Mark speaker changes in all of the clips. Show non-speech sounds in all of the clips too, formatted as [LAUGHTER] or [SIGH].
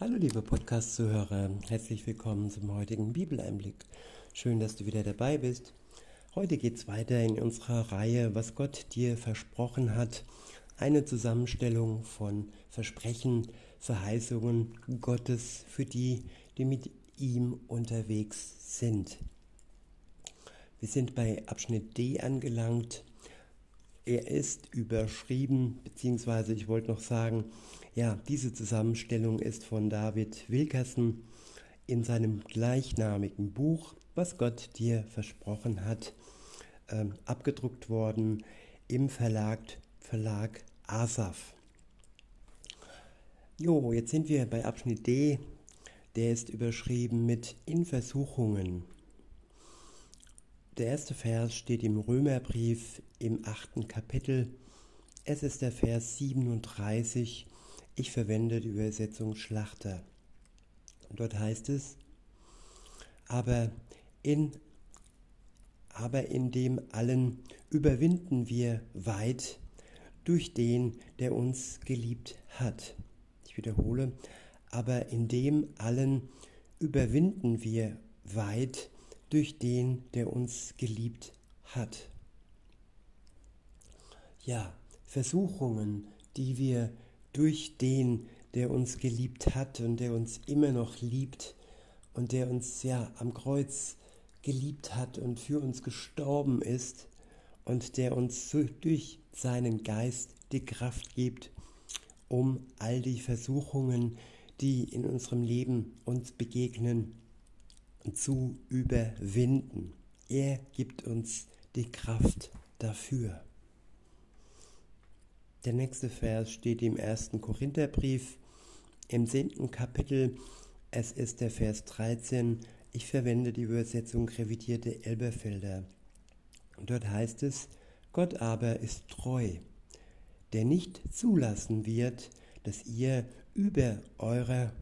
Speaker 1: Hallo liebe Podcast-Zuhörer, herzlich willkommen zum heutigen Bibeleinblick. Schön, dass du wieder dabei bist. Heute geht es weiter in unserer Reihe, was Gott dir versprochen hat. Eine Zusammenstellung von Versprechen, Verheißungen Gottes für die, die mit ihm unterwegs sind. Wir sind bei Abschnitt D angelangt. Er ist überschrieben, beziehungsweise ich wollte noch sagen, ja, diese Zusammenstellung ist von David Wilkerson in seinem gleichnamigen Buch, was Gott dir versprochen hat, äh, abgedruckt worden im Verlag, Verlag Asaf. Jo, jetzt sind wir bei Abschnitt D, der ist überschrieben mit In Versuchungen. Der erste Vers steht im Römerbrief im achten Kapitel. Es ist der Vers 37 ich verwende die Übersetzung Schlachter. dort heißt es, aber in, aber in dem allen überwinden wir weit durch den, der uns geliebt hat. Ich wiederhole, aber in dem allen überwinden wir weit durch den, der uns geliebt hat. Ja, Versuchungen, die wir durch den, der uns geliebt hat und der uns immer noch liebt und der uns ja am Kreuz geliebt hat und für uns gestorben ist und der uns durch seinen Geist die Kraft gibt, um all die Versuchungen, die in unserem Leben uns begegnen, zu überwinden. Er gibt uns die Kraft dafür. Der nächste Vers steht im ersten Korintherbrief im zehnten Kapitel. Es ist der Vers 13. Ich verwende die Übersetzung revidierte Elberfelder. Dort heißt es, Gott aber ist treu, der nicht zulassen wird, dass ihr über, eure,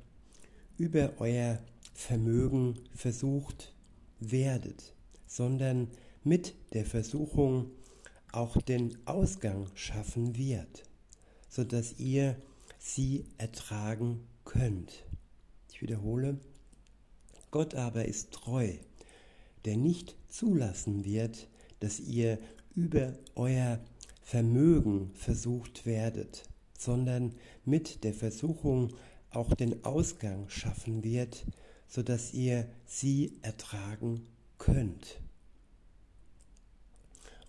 Speaker 1: über euer Vermögen versucht werdet, sondern mit der Versuchung auch den Ausgang schaffen wird, sodass ihr sie ertragen könnt. Ich wiederhole, Gott aber ist treu, der nicht zulassen wird, dass ihr über euer Vermögen versucht werdet, sondern mit der Versuchung auch den Ausgang schaffen wird, sodass ihr sie ertragen könnt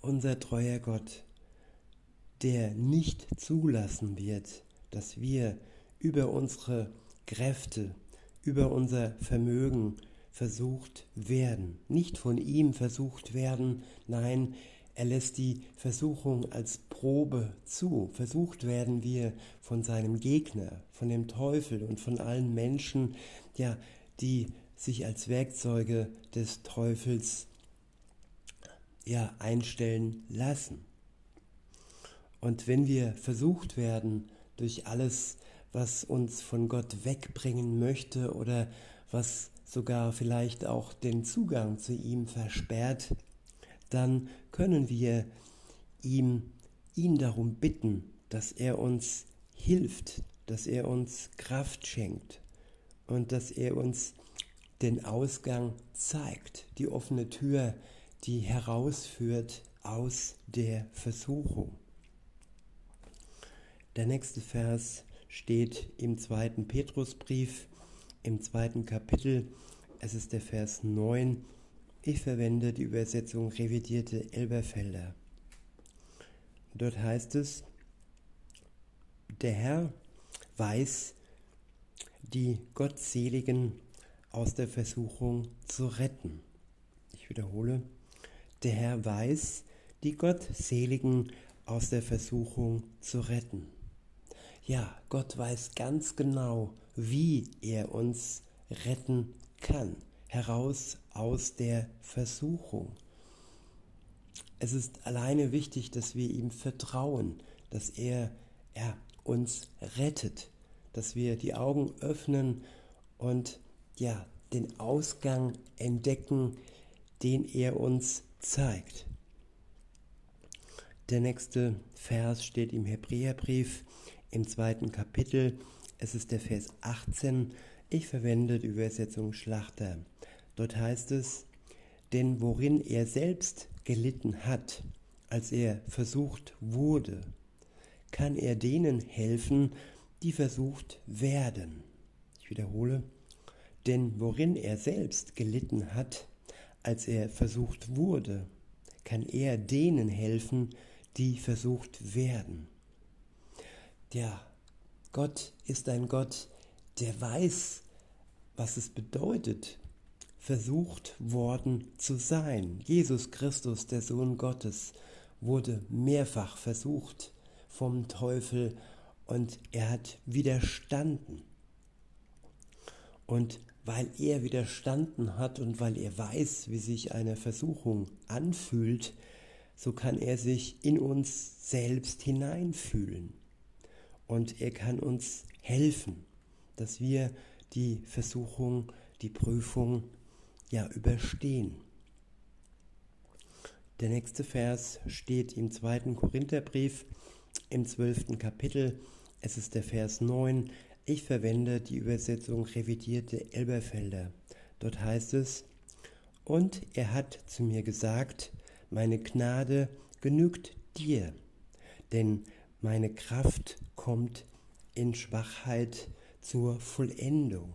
Speaker 1: unser treuer Gott, der nicht zulassen wird, dass wir über unsere Kräfte, über unser Vermögen versucht werden. Nicht von ihm versucht werden, nein, er lässt die Versuchung als Probe zu. Versucht werden wir von seinem Gegner, von dem Teufel und von allen Menschen, ja, die sich als Werkzeuge des Teufels ja, einstellen lassen. Und wenn wir versucht werden, durch alles, was uns von Gott wegbringen möchte oder was sogar vielleicht auch den Zugang zu ihm versperrt, dann können wir ihm, ihn darum bitten, dass er uns hilft, dass er uns Kraft schenkt und dass er uns den Ausgang zeigt, die offene Tür, die herausführt aus der Versuchung. Der nächste Vers steht im zweiten Petrusbrief, im zweiten Kapitel. Es ist der Vers 9. Ich verwende die Übersetzung revidierte Elberfelder. Dort heißt es, der Herr weiß, die Gottseligen aus der Versuchung zu retten. Ich wiederhole, der Herr weiß, die Gottseligen aus der Versuchung zu retten. Ja, Gott weiß ganz genau, wie er uns retten kann, heraus aus der Versuchung. Es ist alleine wichtig, dass wir ihm vertrauen, dass er, er uns rettet, dass wir die Augen öffnen und ja, den Ausgang entdecken, den er uns zeigt. Der nächste Vers steht im Hebräerbrief im zweiten Kapitel. Es ist der Vers 18. Ich verwende die Übersetzung Schlachter. Dort heißt es, denn worin er selbst gelitten hat, als er versucht wurde, kann er denen helfen, die versucht werden. Ich wiederhole, denn worin er selbst gelitten hat, als er versucht wurde, kann er denen helfen, die versucht werden. Ja, Gott ist ein Gott, der weiß, was es bedeutet, versucht worden zu sein. Jesus Christus, der Sohn Gottes, wurde mehrfach versucht vom Teufel und er hat widerstanden. Und weil er widerstanden hat und weil er weiß, wie sich eine Versuchung anfühlt, so kann er sich in uns selbst hineinfühlen. Und er kann uns helfen, dass wir die Versuchung, die Prüfung ja überstehen. Der nächste Vers steht im zweiten Korintherbrief im zwölften Kapitel. Es ist der Vers 9. Ich verwende die Übersetzung revidierte Elberfelder. Dort heißt es, und er hat zu mir gesagt, meine Gnade genügt dir, denn meine Kraft kommt in Schwachheit zur Vollendung.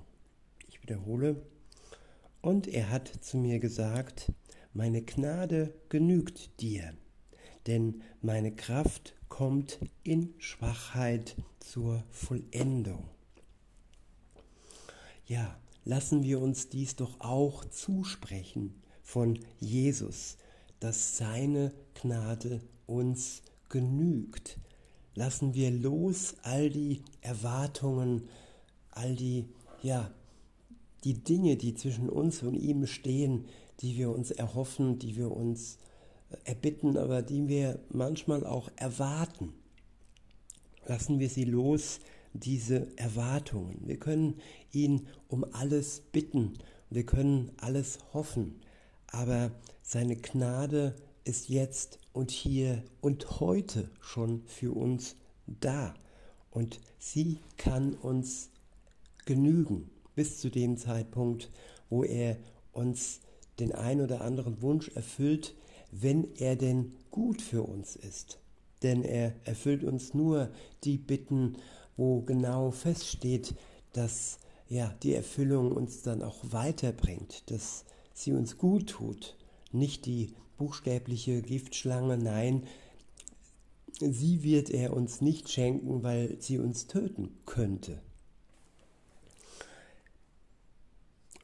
Speaker 1: Ich wiederhole, und er hat zu mir gesagt, meine Gnade genügt dir, denn meine Kraft kommt in Schwachheit zur Vollendung. Ja, lassen wir uns dies doch auch zusprechen von Jesus, dass seine Gnade uns genügt. Lassen wir los all die Erwartungen, all die, ja, die Dinge, die zwischen uns und ihm stehen, die wir uns erhoffen, die wir uns erbitten, aber die wir manchmal auch erwarten. Lassen wir sie los, diese Erwartungen. Wir können ihn um alles bitten, wir können alles hoffen, aber seine Gnade ist jetzt und hier und heute schon für uns da und sie kann uns genügen bis zu dem Zeitpunkt, wo er uns den ein oder anderen Wunsch erfüllt, wenn er denn gut für uns ist. Denn er erfüllt uns nur die Bitten, wo genau feststeht, dass ja, die Erfüllung uns dann auch weiterbringt, dass sie uns gut tut. Nicht die buchstäbliche Giftschlange, nein, sie wird er uns nicht schenken, weil sie uns töten könnte.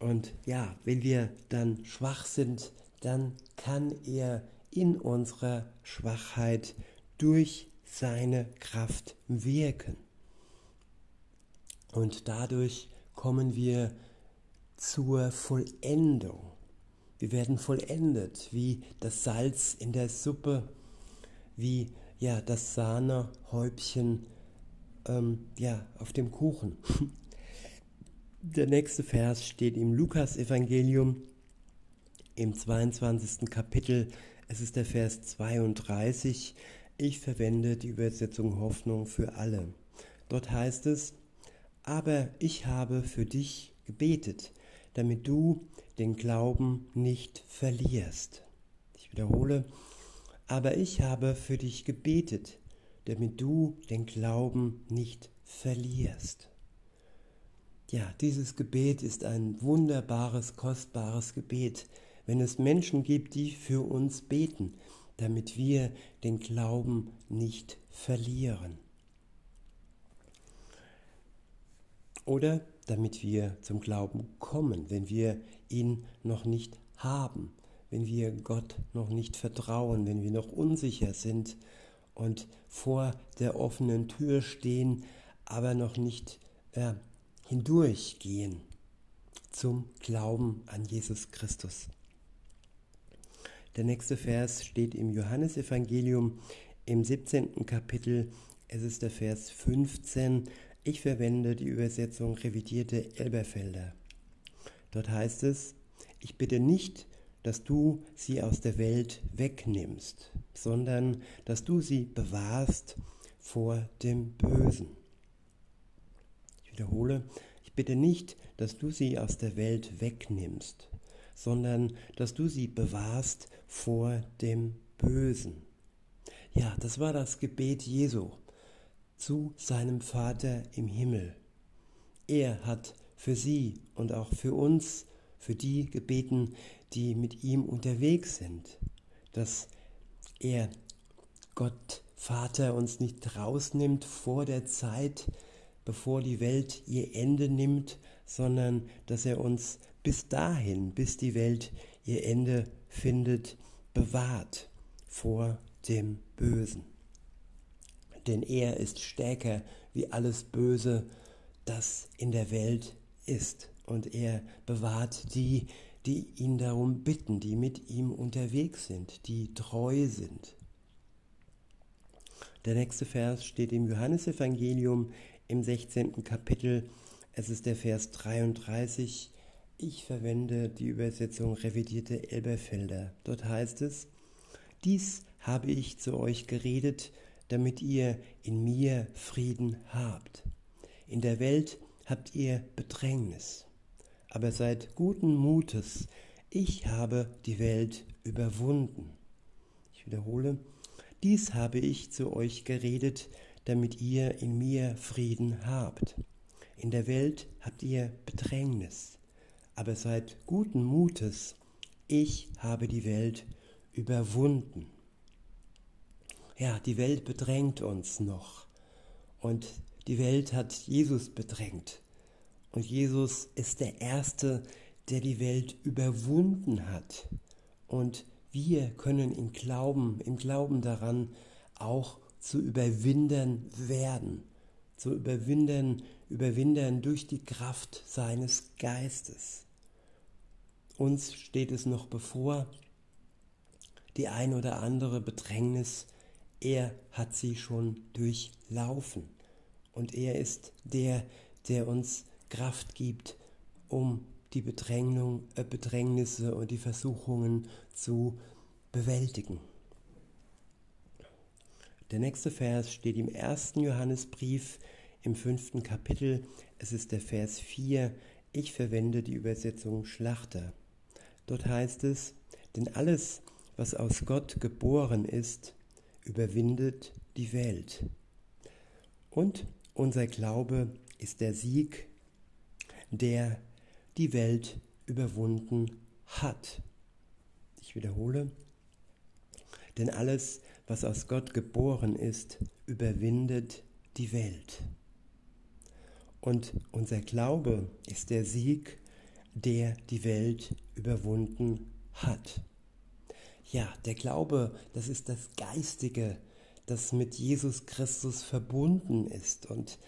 Speaker 1: Und ja, wenn wir dann schwach sind, dann kann er in unserer Schwachheit durch seine Kraft wirken. Und dadurch kommen wir zur Vollendung. Wir werden vollendet, wie das Salz in der Suppe, wie ja das Sahnehäubchen ähm, ja, auf dem Kuchen. [LAUGHS] Der nächste Vers steht im Lukas-Evangelium im 22. Kapitel. Es ist der Vers 32. Ich verwende die Übersetzung Hoffnung für alle. Dort heißt es, aber ich habe für dich gebetet, damit du den Glauben nicht verlierst. Ich wiederhole, aber ich habe für dich gebetet, damit du den Glauben nicht verlierst. Ja, dieses Gebet ist ein wunderbares, kostbares Gebet, wenn es Menschen gibt, die für uns beten, damit wir den Glauben nicht verlieren. Oder damit wir zum Glauben kommen, wenn wir ihn noch nicht haben, wenn wir Gott noch nicht vertrauen, wenn wir noch unsicher sind und vor der offenen Tür stehen, aber noch nicht äh, hindurchgehen zum Glauben an Jesus Christus. Der nächste Vers steht im Johannesevangelium im 17. Kapitel. Es ist der Vers 15. Ich verwende die Übersetzung revidierte Elberfelder. Dort heißt es, ich bitte nicht, dass du sie aus der Welt wegnimmst, sondern dass du sie bewahrst vor dem Bösen wiederhole, ich bitte nicht, dass du sie aus der Welt wegnimmst, sondern dass du sie bewahrst vor dem Bösen. Ja, das war das Gebet Jesu zu seinem Vater im Himmel. Er hat für sie und auch für uns, für die gebeten, die mit ihm unterwegs sind, dass er Gott Vater uns nicht rausnimmt vor der Zeit, bevor die Welt ihr Ende nimmt, sondern dass er uns bis dahin, bis die Welt ihr Ende findet, bewahrt vor dem Bösen. Denn er ist stärker wie alles Böse, das in der Welt ist. Und er bewahrt die, die ihn darum bitten, die mit ihm unterwegs sind, die treu sind. Der nächste Vers steht im Johannesevangelium im 16. Kapitel. Es ist der Vers 33. Ich verwende die Übersetzung revidierte Elberfelder. Dort heißt es, dies habe ich zu euch geredet, damit ihr in mir Frieden habt. In der Welt habt ihr Bedrängnis, aber seid guten Mutes, ich habe die Welt überwunden. Ich wiederhole, dies habe ich zu euch geredet, damit ihr in mir Frieden habt. In der Welt habt ihr Bedrängnis, aber seid guten Mutes, ich habe die Welt überwunden. Ja, die Welt bedrängt uns noch und die Welt hat Jesus bedrängt. Und Jesus ist der Erste, der die Welt überwunden hat. Und wir können im Glauben, im Glauben daran auch zu überwindern werden, zu überwinden, überwindern durch die Kraft seines Geistes. Uns steht es noch bevor, die ein oder andere Bedrängnis, er hat sie schon durchlaufen. Und er ist der, der uns Kraft gibt, um die äh, Bedrängnisse und die Versuchungen zu bewältigen. Der nächste Vers steht im ersten Johannesbrief im fünften Kapitel. Es ist der Vers 4. Ich verwende die Übersetzung Schlachter. Dort heißt es, denn alles, was aus Gott geboren ist, überwindet die Welt. Und unser Glaube ist der Sieg, der die Welt überwunden hat. Ich wiederhole, denn alles, was aus Gott geboren ist, überwindet die Welt. Und unser Glaube ist der Sieg, der die Welt überwunden hat. Ja, der Glaube, das ist das Geistige, das mit Jesus Christus verbunden ist und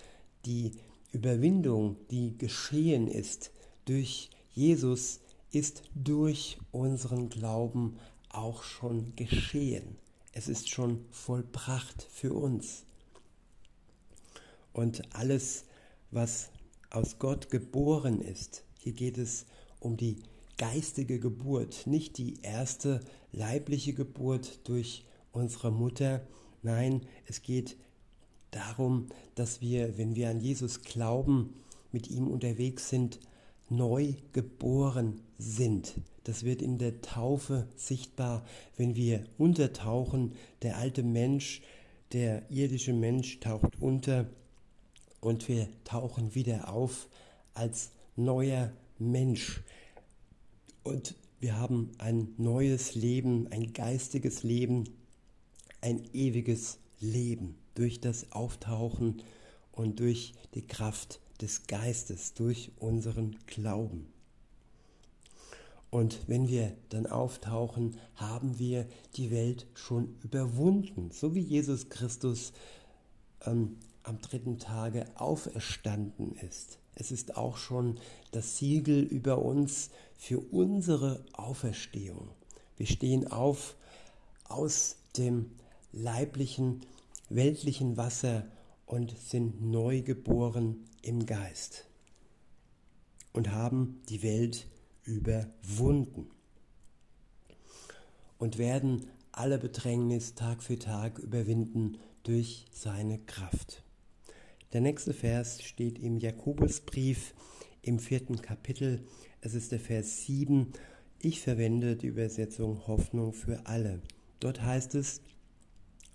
Speaker 1: die Überwindung, die geschehen ist durch Jesus, ist durch unseren Glauben auch schon geschehen. Es ist schon vollbracht für uns. Und alles, was aus Gott geboren ist, hier geht es um die geistige Geburt, nicht die erste leibliche Geburt durch unsere Mutter. Nein, es geht darum, dass wir, wenn wir an Jesus glauben, mit ihm unterwegs sind, neu geboren sind. Das wird in der Taufe sichtbar, wenn wir untertauchen. Der alte Mensch, der irdische Mensch taucht unter und wir tauchen wieder auf als neuer Mensch. Und wir haben ein neues Leben, ein geistiges Leben, ein ewiges Leben durch das Auftauchen und durch die Kraft des Geistes, durch unseren Glauben. Und wenn wir dann auftauchen, haben wir die Welt schon überwunden, so wie Jesus Christus ähm, am dritten Tage auferstanden ist. Es ist auch schon das Siegel über uns für unsere Auferstehung. Wir stehen auf aus dem leiblichen, weltlichen Wasser und sind neu geboren im Geist und haben die Welt überwunden und werden alle Bedrängnis Tag für Tag überwinden durch seine Kraft. Der nächste Vers steht im Jakobusbrief im vierten Kapitel. Es ist der Vers 7. Ich verwende die Übersetzung Hoffnung für alle. Dort heißt es,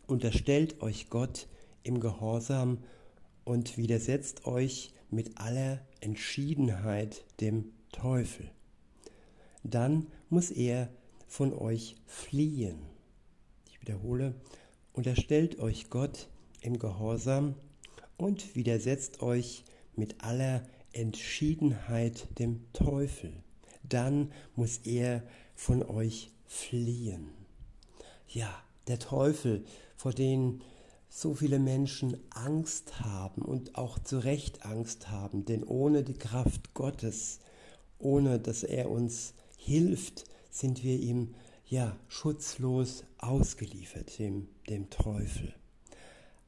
Speaker 1: unterstellt euch Gott im Gehorsam und widersetzt euch mit aller Entschiedenheit dem Teufel. Dann muss er von euch fliehen. Ich wiederhole, unterstellt euch Gott im Gehorsam und widersetzt euch mit aller Entschiedenheit dem Teufel. Dann muss er von euch fliehen. Ja, der Teufel, vor dem so viele Menschen Angst haben und auch zu Recht Angst haben, denn ohne die Kraft Gottes, ohne dass er uns hilft, sind wir ihm ja schutzlos ausgeliefert, dem, dem Teufel.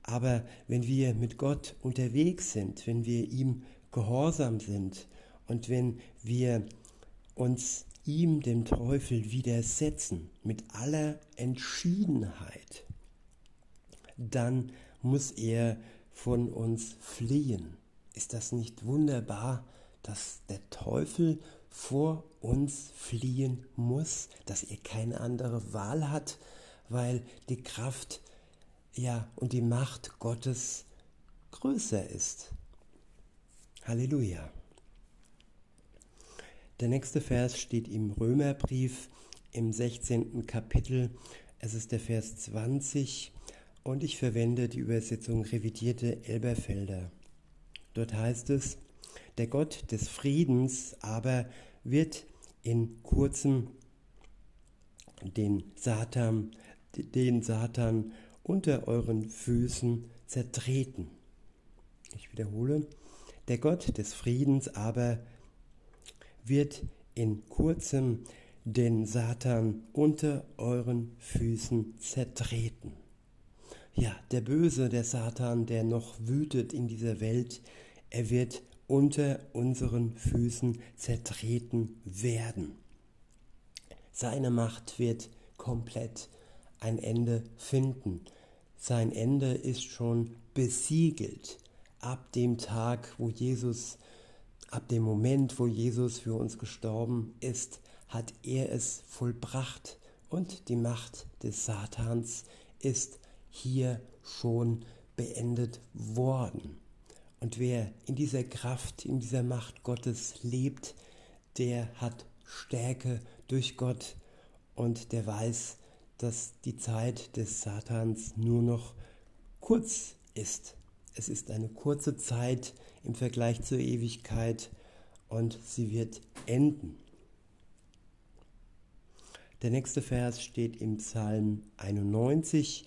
Speaker 1: Aber wenn wir mit Gott unterwegs sind, wenn wir ihm gehorsam sind und wenn wir uns ihm, dem Teufel, widersetzen mit aller Entschiedenheit, dann muss er von uns fliehen. Ist das nicht wunderbar, dass der Teufel vor uns fliehen muss, dass er keine andere Wahl hat, weil die Kraft ja und die Macht Gottes größer ist. Halleluja. Der nächste Vers steht im Römerbrief im 16. Kapitel. Es ist der Vers 20 und ich verwende die Übersetzung revidierte Elberfelder. Dort heißt es, der Gott des Friedens aber wird in kurzem den Satan, den Satan unter euren Füßen zertreten. Ich wiederhole, der Gott des Friedens aber wird in kurzem den Satan unter euren Füßen zertreten. Ja, der Böse, der Satan, der noch wütet in dieser Welt, er wird unter unseren Füßen zertreten werden. Seine Macht wird komplett ein Ende finden. Sein Ende ist schon besiegelt ab dem Tag, wo Jesus, ab dem Moment, wo Jesus für uns gestorben ist, hat er es vollbracht und die Macht des Satans ist hier schon beendet worden. Und wer in dieser Kraft, in dieser Macht Gottes lebt, der hat Stärke durch Gott und der weiß, dass die Zeit des Satans nur noch kurz ist. Es ist eine kurze Zeit im Vergleich zur Ewigkeit und sie wird enden. Der nächste Vers steht im Psalm 91.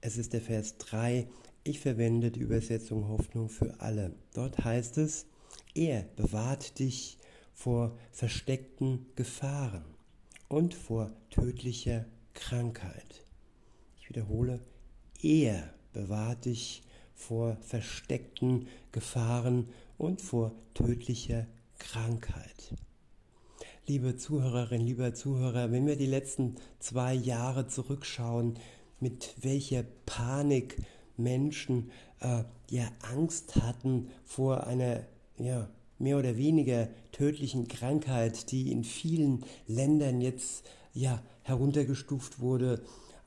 Speaker 1: Es ist der Vers 3. Ich verwende die Übersetzung Hoffnung für alle. Dort heißt es, er bewahrt dich vor versteckten Gefahren und vor tödlicher Krankheit. Ich wiederhole, er bewahrt dich vor versteckten Gefahren und vor tödlicher Krankheit. Liebe Zuhörerinnen, lieber Zuhörer, wenn wir die letzten zwei Jahre zurückschauen, mit welcher Panik Menschen äh, ja Angst hatten vor einer ja, mehr oder weniger tödlichen Krankheit, die in vielen Ländern jetzt ja heruntergestuft wurde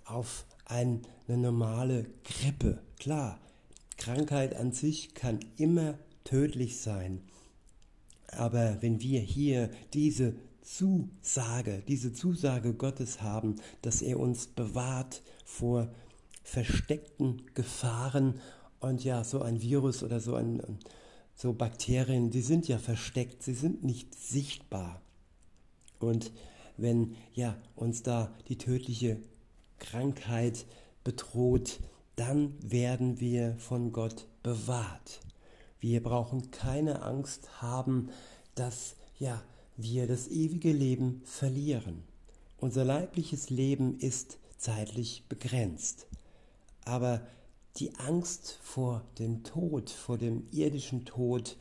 Speaker 1: auf eine normale Grippe. Klar, Krankheit an sich kann immer tödlich sein. Aber wenn wir hier diese Zusage, diese Zusage Gottes haben, dass er uns bewahrt vor versteckten Gefahren und ja, so ein Virus oder so ein so Bakterien, die sind ja versteckt, sie sind nicht sichtbar. Und wenn ja uns da die tödliche Krankheit bedroht, dann werden wir von Gott bewahrt. Wir brauchen keine Angst haben, dass ja wir das ewige Leben verlieren. Unser leibliches Leben ist zeitlich begrenzt. Aber die Angst vor dem Tod, vor dem irdischen Tod,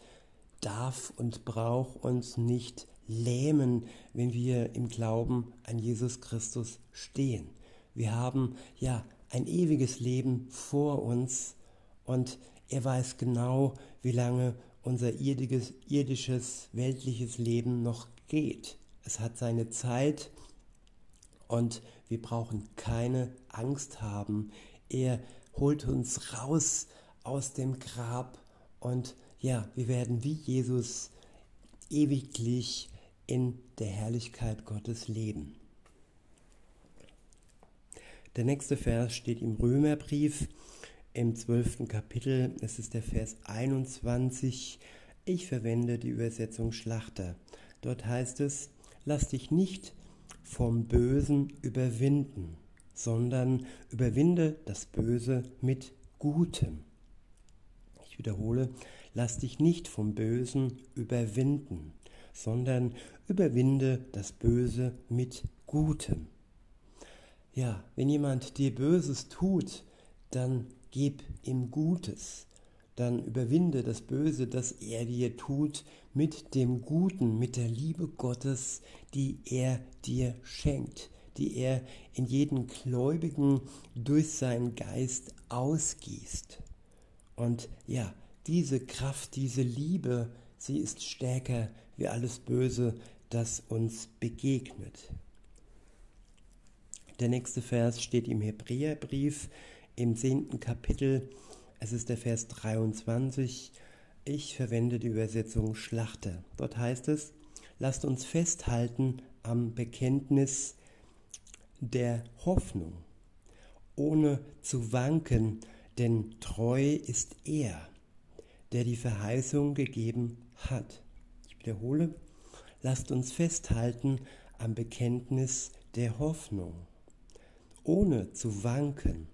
Speaker 1: darf und braucht uns nicht lähmen, wenn wir im Glauben an Jesus Christus stehen. Wir haben ja ein ewiges Leben vor uns und Er weiß genau, wie lange unser irdisches, irdisches, weltliches Leben noch geht. Es hat seine Zeit und wir brauchen keine Angst haben. Er holt uns raus aus dem Grab und ja, wir werden wie Jesus ewiglich in der Herrlichkeit Gottes leben. Der nächste Vers steht im Römerbrief im zwölften Kapitel. Es ist der Vers 21. Ich verwende die Übersetzung Schlachter. Dort heißt es, lass dich nicht vom Bösen überwinden, sondern überwinde das Böse mit Gutem. Ich wiederhole, lass dich nicht vom Bösen überwinden, sondern überwinde das Böse mit Gutem. Ja, wenn jemand dir Böses tut, dann gib ihm Gutes. Dann überwinde das Böse, das er dir tut, mit dem Guten, mit der Liebe Gottes, die er dir schenkt, die er in jeden Gläubigen durch seinen Geist ausgießt. Und ja, diese Kraft, diese Liebe, sie ist stärker wie alles Böse, das uns begegnet. Der nächste Vers steht im Hebräerbrief im zehnten Kapitel. Es ist der Vers 23. Ich verwende die Übersetzung Schlachter. Dort heißt es, lasst uns festhalten am Bekenntnis der Hoffnung, ohne zu wanken, denn treu ist er, der die Verheißung gegeben hat. Ich wiederhole, lasst uns festhalten am Bekenntnis der Hoffnung, ohne zu wanken,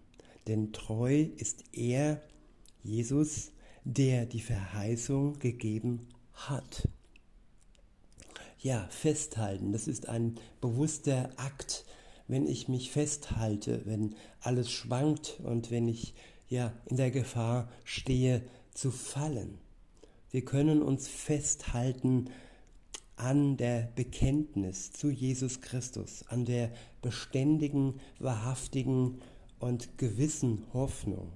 Speaker 1: denn treu ist er, Jesus, der die Verheißung gegeben hat. Ja, festhalten, das ist ein bewusster Akt, wenn ich mich festhalte, wenn alles schwankt und wenn ich ja in der Gefahr stehe zu fallen. Wir können uns festhalten an der Bekenntnis zu Jesus Christus, an der beständigen, wahrhaftigen und gewissen Hoffnung.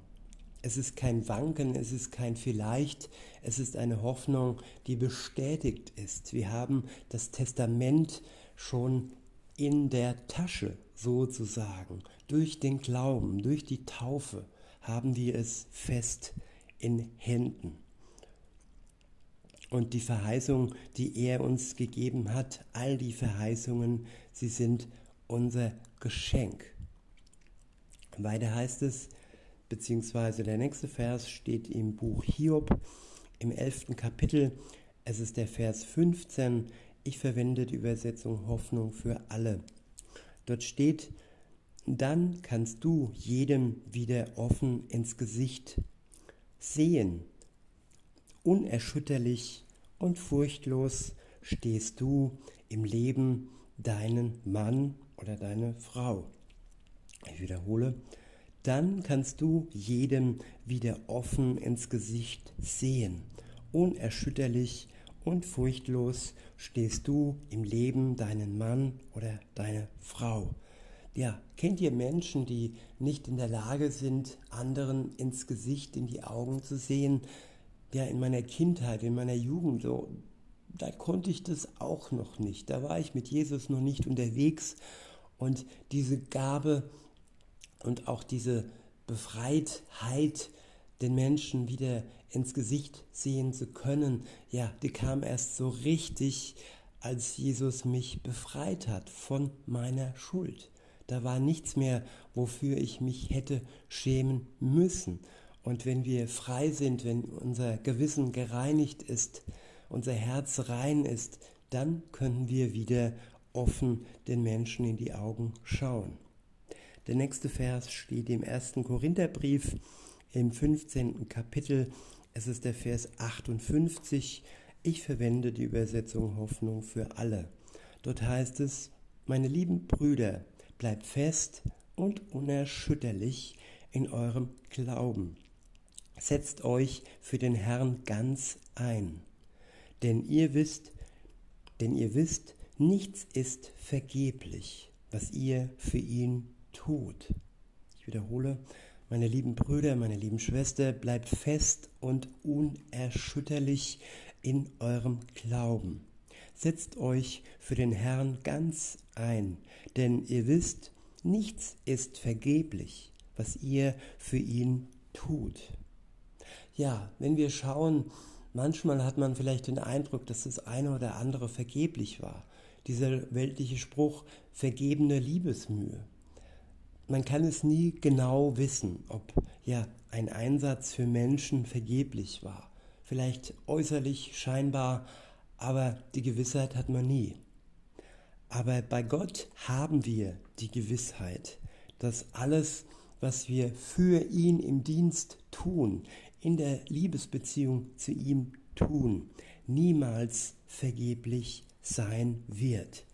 Speaker 1: Es ist kein Wanken, es ist kein Vielleicht, es ist eine Hoffnung, die bestätigt ist. Wir haben das Testament schon in der Tasche sozusagen. Durch den Glauben, durch die Taufe haben wir es fest in Händen. Und die Verheißung, die er uns gegeben hat, all die Verheißungen, sie sind unser Geschenk. Weiter heißt es, beziehungsweise der nächste Vers steht im Buch Hiob im elften Kapitel. Es ist der Vers 15. Ich verwende die Übersetzung Hoffnung für alle. Dort steht, dann kannst du jedem wieder offen ins Gesicht sehen. Unerschütterlich und furchtlos stehst du im Leben deinen Mann oder deine Frau. Ich wiederhole, dann kannst du jedem wieder offen ins Gesicht sehen. Unerschütterlich und furchtlos stehst du im Leben deinen Mann oder deine Frau. Ja, kennt ihr Menschen, die nicht in der Lage sind, anderen ins Gesicht, in die Augen zu sehen? Ja, in meiner Kindheit, in meiner Jugend, so, da konnte ich das auch noch nicht. Da war ich mit Jesus noch nicht unterwegs. Und diese Gabe, und auch diese Befreitheit, den Menschen wieder ins Gesicht sehen zu können, ja, die kam erst so richtig, als Jesus mich befreit hat von meiner Schuld. Da war nichts mehr, wofür ich mich hätte schämen müssen. Und wenn wir frei sind, wenn unser Gewissen gereinigt ist, unser Herz rein ist, dann können wir wieder offen den Menschen in die Augen schauen. Der nächste Vers steht im ersten Korintherbrief im 15. Kapitel. Es ist der Vers 58. Ich verwende die Übersetzung Hoffnung für alle. Dort heißt es, meine lieben Brüder, bleibt fest und unerschütterlich in eurem Glauben. Setzt euch für den Herrn ganz ein. Denn ihr wisst, denn ihr wisst, nichts ist vergeblich, was ihr für ihn tut. Ich wiederhole, Meine lieben Brüder, meine lieben Schwestern, bleibt fest und unerschütterlich in eurem Glauben. Setzt euch für den Herrn ganz ein, denn ihr wisst, nichts ist vergeblich, was ihr für ihn tut. Ja, wenn wir schauen, manchmal hat man vielleicht den Eindruck, dass das eine oder andere vergeblich war. Dieser weltliche Spruch, vergebene Liebesmühe man kann es nie genau wissen, ob ja ein Einsatz für Menschen vergeblich war. Vielleicht äußerlich scheinbar, aber die Gewissheit hat man nie. Aber bei Gott haben wir die Gewissheit, dass alles, was wir für ihn im Dienst tun, in der Liebesbeziehung zu ihm tun, niemals vergeblich sein wird.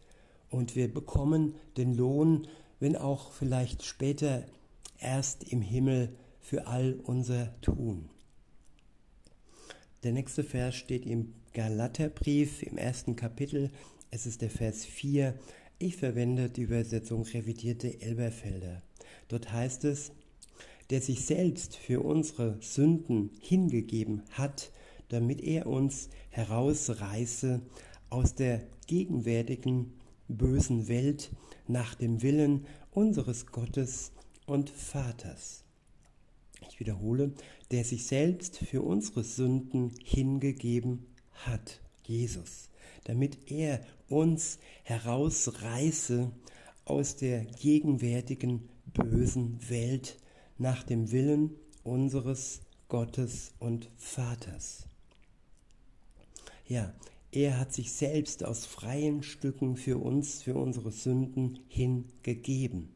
Speaker 1: Und wir bekommen den Lohn wenn auch vielleicht später erst im Himmel für all unser Tun. Der nächste Vers steht im Galaterbrief im ersten Kapitel. Es ist der Vers 4. Ich verwende die Übersetzung revidierte Elberfelder. Dort heißt es, der sich selbst für unsere Sünden hingegeben hat, damit er uns herausreiße aus der gegenwärtigen bösen Welt nach dem Willen unseres Gottes und Vaters. Ich wiederhole, der sich selbst für unsere Sünden hingegeben hat, Jesus, damit er uns herausreiße aus der gegenwärtigen bösen Welt nach dem Willen unseres Gottes und Vaters. Ja, er hat sich selbst aus freien Stücken für uns, für unsere Sünden hingegeben,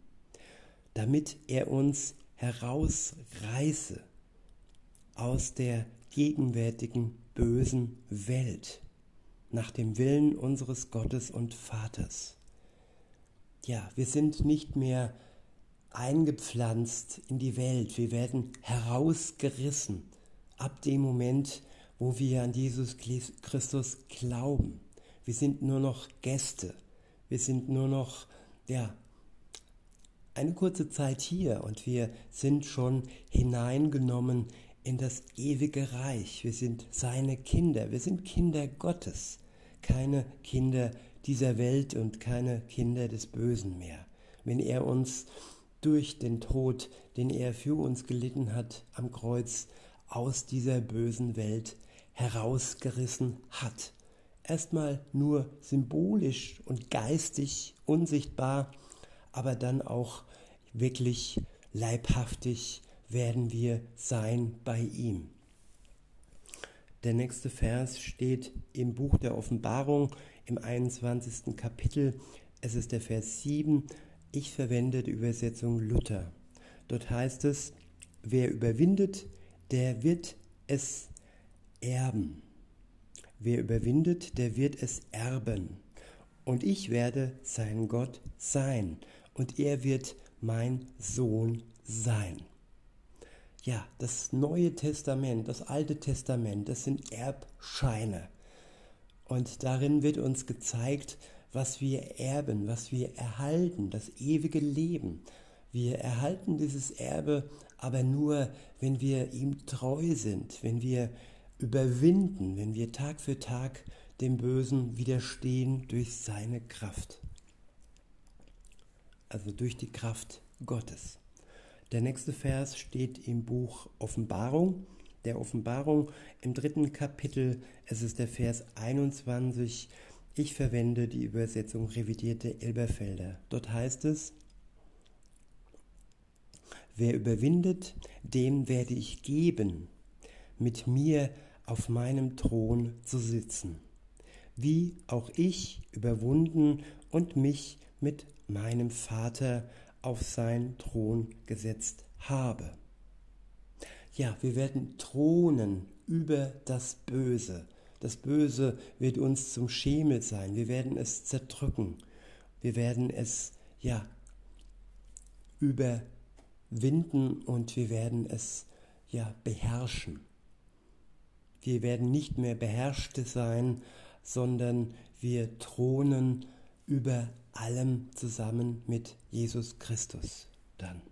Speaker 1: damit er uns herausreiße aus der gegenwärtigen bösen Welt nach dem Willen unseres Gottes und Vaters. Ja, wir sind nicht mehr eingepflanzt in die Welt, wir werden herausgerissen ab dem Moment, wo wir an Jesus Christus glauben. Wir sind nur noch Gäste. Wir sind nur noch, ja, eine kurze Zeit hier und wir sind schon hineingenommen in das ewige Reich. Wir sind seine Kinder. Wir sind Kinder Gottes. Keine Kinder dieser Welt und keine Kinder des Bösen mehr. Wenn er uns durch den Tod, den er für uns gelitten hat am Kreuz, aus dieser bösen Welt herausgerissen hat. Erstmal nur symbolisch und geistig unsichtbar, aber dann auch wirklich leibhaftig werden wir sein bei ihm. Der nächste Vers steht im Buch der Offenbarung im 21. Kapitel. Es ist der Vers 7. Ich verwende die Übersetzung Luther. Dort heißt es, wer überwindet, der wird es erben. Wer überwindet, der wird es erben. Und ich werde sein Gott sein. Und er wird mein Sohn sein. Ja, das Neue Testament, das Alte Testament, das sind Erbscheine. Und darin wird uns gezeigt, was wir erben, was wir erhalten, das ewige Leben. Wir erhalten dieses Erbe aber nur, wenn wir ihm treu sind, wenn wir überwinden, wenn wir Tag für Tag dem Bösen widerstehen durch seine Kraft. Also durch die Kraft Gottes. Der nächste Vers steht im Buch Offenbarung, der Offenbarung im dritten Kapitel. Es ist der Vers 21. Ich verwende die Übersetzung revidierte Elberfelder. Dort heißt es, Wer überwindet, dem werde ich geben, mit mir auf meinem Thron zu sitzen, wie auch ich überwunden und mich mit meinem Vater auf seinen Thron gesetzt habe. Ja, wir werden thronen über das Böse. Das Böse wird uns zum Schemel sein. Wir werden es zerdrücken. Wir werden es, ja, überwinden und wir werden es, ja, beherrschen. Wir werden nicht mehr Beherrschte sein, sondern wir thronen über allem zusammen mit Jesus Christus dann.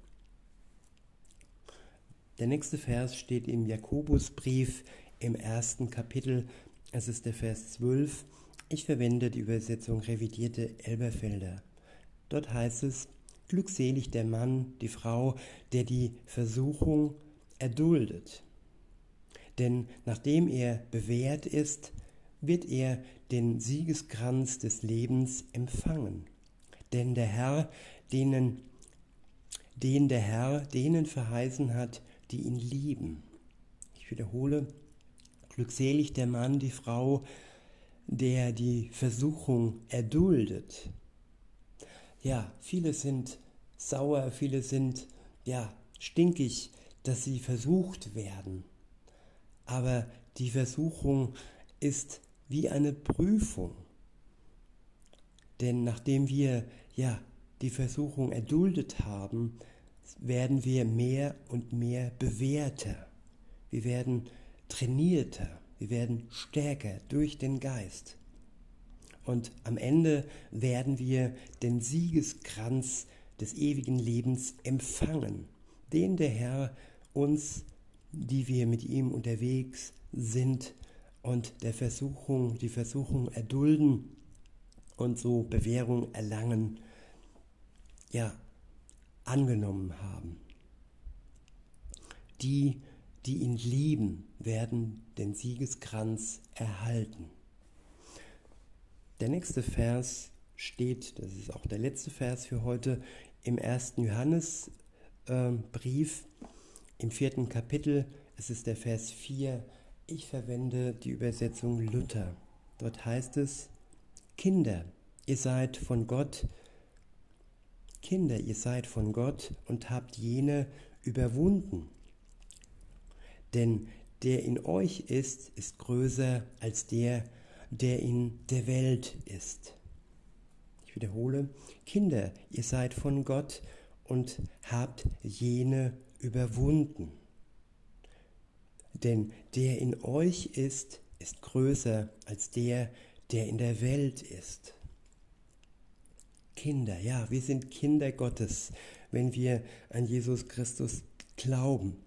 Speaker 1: Der nächste Vers steht im Jakobusbrief im ersten Kapitel. Es ist der Vers 12. Ich verwende die Übersetzung revidierte Elberfelder. Dort heißt es, glückselig der Mann, die Frau, der die Versuchung erduldet. Denn nachdem er bewährt ist, wird er den Siegeskranz des Lebens empfangen. Denn der Herr, denen, den der Herr denen verheißen hat, die ihn lieben. Ich wiederhole, glückselig der Mann, die Frau, der die Versuchung erduldet. Ja, viele sind sauer, viele sind ja stinkig, dass sie versucht werden. Aber die Versuchung ist wie eine Prüfung. Denn nachdem wir ja die Versuchung erduldet haben, werden wir mehr und mehr bewährter. Wir werden trainierter, wir werden stärker durch den Geist. Und am Ende werden wir den Siegeskranz des ewigen Lebens empfangen, den der Herr uns, die wir mit ihm unterwegs sind und der Versuchung, die Versuchung erdulden und so Bewährung erlangen, ja, angenommen haben. Die, die ihn lieben, werden den Siegeskranz erhalten. Der nächste Vers steht, das ist auch der letzte Vers für heute, im ersten Johannesbrief, äh, im vierten Kapitel. Es ist der Vers 4. Ich verwende die Übersetzung Luther. Dort heißt es, Kinder, ihr seid von Gott, Kinder, ihr seid von Gott und habt jene überwunden. Denn der in euch ist, ist größer als der, der in der Welt ist. Ich wiederhole, Kinder, ihr seid von Gott und habt jene überwunden. Denn der in euch ist, ist größer als der, der in der Welt ist. Kinder, ja, wir sind Kinder Gottes, wenn wir an Jesus Christus glauben.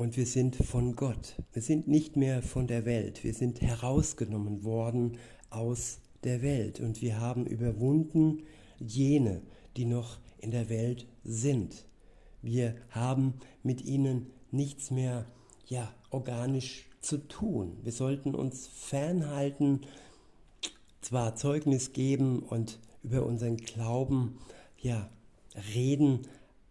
Speaker 1: Und wir sind von Gott. Wir sind nicht mehr von der Welt. Wir sind herausgenommen worden aus der Welt. Und wir haben überwunden jene, die noch in der Welt sind. Wir haben mit ihnen nichts mehr ja, organisch zu tun. Wir sollten uns fernhalten, zwar Zeugnis geben und über unseren Glauben ja, reden,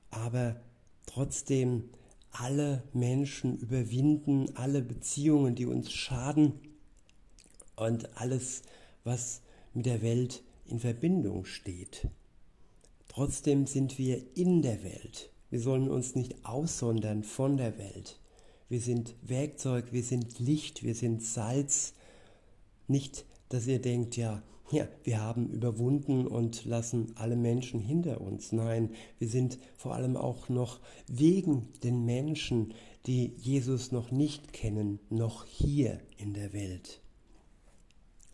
Speaker 1: aber trotzdem alle Menschen überwinden, alle Beziehungen, die uns schaden und alles, was mit der Welt in Verbindung steht. Trotzdem sind wir in der Welt. Wir sollen uns nicht aussondern von der Welt. Wir sind Werkzeug, wir sind Licht, wir sind Salz. Nicht, dass ihr denkt, ja, ja, wir haben überwunden und lassen alle Menschen hinter uns. Nein, wir sind vor allem auch noch wegen den Menschen, die Jesus noch nicht kennen, noch hier in der Welt.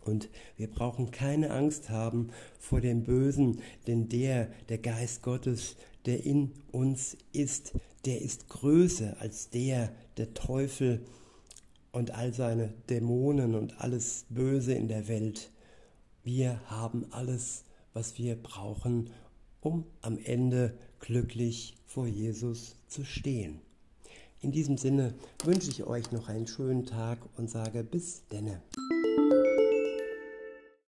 Speaker 1: Und wir brauchen keine Angst haben vor dem Bösen, denn der, der Geist Gottes, der in uns ist, der ist größer als der, der Teufel und all seine Dämonen und alles Böse in der Welt. Wir haben alles, was wir brauchen, um am Ende glücklich vor Jesus zu stehen. In diesem Sinne wünsche ich euch noch einen schönen Tag und sage bis denne.